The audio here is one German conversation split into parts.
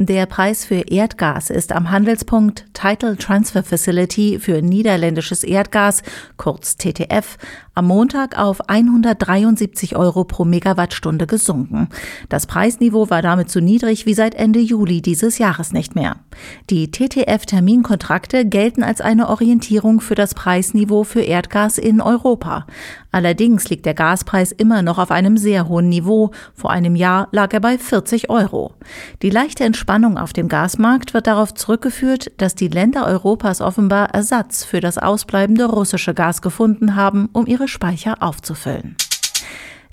Der Preis für Erdgas ist am Handelspunkt Title Transfer Facility für niederländisches Erdgas, kurz TTF, am Montag auf 173 Euro pro Megawattstunde gesunken. Das Preisniveau war damit so niedrig wie seit Ende Juli dieses Jahres nicht mehr. Die TTF-Terminkontrakte gelten als eine Orientierung für das Preisniveau für Erdgas in Europa. Allerdings liegt der Gaspreis immer noch auf einem sehr hohen Niveau. Vor einem Jahr lag er bei 40 Euro. Die leichte Entspannung auf dem Gasmarkt wird darauf zurückgeführt, dass die Länder Europas offenbar Ersatz für das ausbleibende russische Gas gefunden haben, um ihre Speicher aufzufüllen.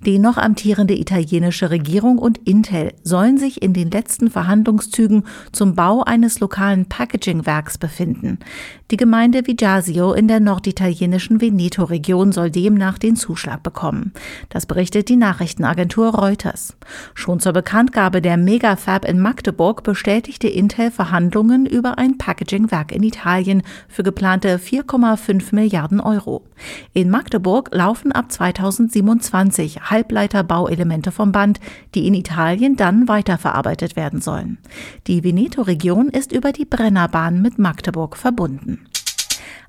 Die noch amtierende italienische Regierung und Intel sollen sich in den letzten Verhandlungszügen zum Bau eines lokalen Packaging-Werks befinden. Die Gemeinde Vigiasio in der norditalienischen Veneto-Region soll demnach den Zuschlag bekommen. Das berichtet die Nachrichtenagentur Reuters. Schon zur Bekanntgabe der Megafab in Magdeburg bestätigte Intel Verhandlungen über ein Packaging-Werk in Italien für geplante 4,5 Milliarden Euro. In Magdeburg laufen ab 2027 Halbleiterbauelemente vom Band, die in Italien dann weiterverarbeitet werden sollen. Die Veneto-Region ist über die Brennerbahn mit Magdeburg verbunden.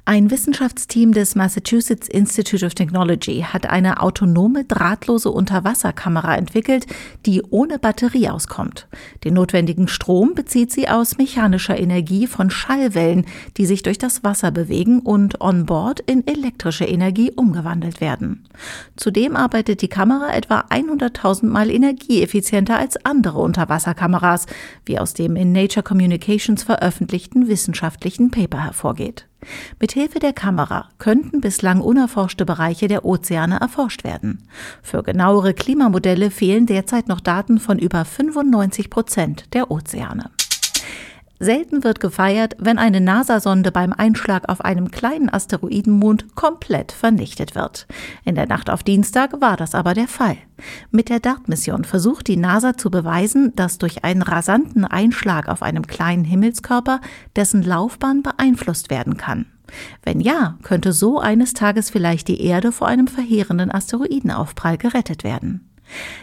Ein Wissenschaftsteam des Massachusetts Institute of Technology hat eine autonome drahtlose Unterwasserkamera entwickelt, die ohne Batterie auskommt. Den notwendigen Strom bezieht sie aus mechanischer Energie von Schallwellen, die sich durch das Wasser bewegen und on board in elektrische Energie umgewandelt werden. Zudem arbeitet die Kamera etwa 100.000 Mal energieeffizienter als andere Unterwasserkameras, wie aus dem in Nature Communications veröffentlichten wissenschaftlichen Paper hervorgeht. Mithilfe der Kamera könnten bislang unerforschte Bereiche der Ozeane erforscht werden. Für genauere Klimamodelle fehlen derzeit noch Daten von über 95 Prozent der Ozeane. Selten wird gefeiert, wenn eine NASA-Sonde beim Einschlag auf einem kleinen Asteroidenmond komplett vernichtet wird. In der Nacht auf Dienstag war das aber der Fall. Mit der DART-Mission versucht die NASA zu beweisen, dass durch einen rasanten Einschlag auf einem kleinen Himmelskörper dessen Laufbahn beeinflusst werden kann. Wenn ja, könnte so eines Tages vielleicht die Erde vor einem verheerenden Asteroidenaufprall gerettet werden.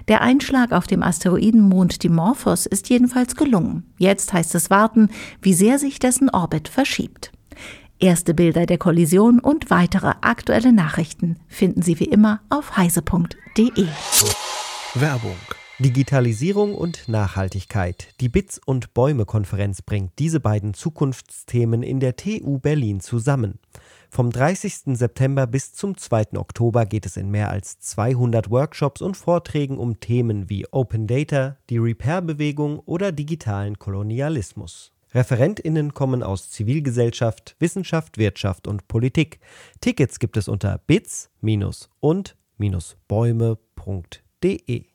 Der Einschlag auf dem Asteroidenmond Dimorphos ist jedenfalls gelungen. Jetzt heißt es warten, wie sehr sich dessen Orbit verschiebt. Erste Bilder der Kollision und weitere aktuelle Nachrichten finden Sie wie immer auf heise.de. Werbung Digitalisierung und Nachhaltigkeit. Die Bits und Bäume Konferenz bringt diese beiden Zukunftsthemen in der TU Berlin zusammen. Vom 30. September bis zum 2. Oktober geht es in mehr als 200 Workshops und Vorträgen um Themen wie Open Data, die Repair-Bewegung oder digitalen Kolonialismus. ReferentInnen kommen aus Zivilgesellschaft, Wissenschaft, Wirtschaft und Politik. Tickets gibt es unter bits- und-bäume.de.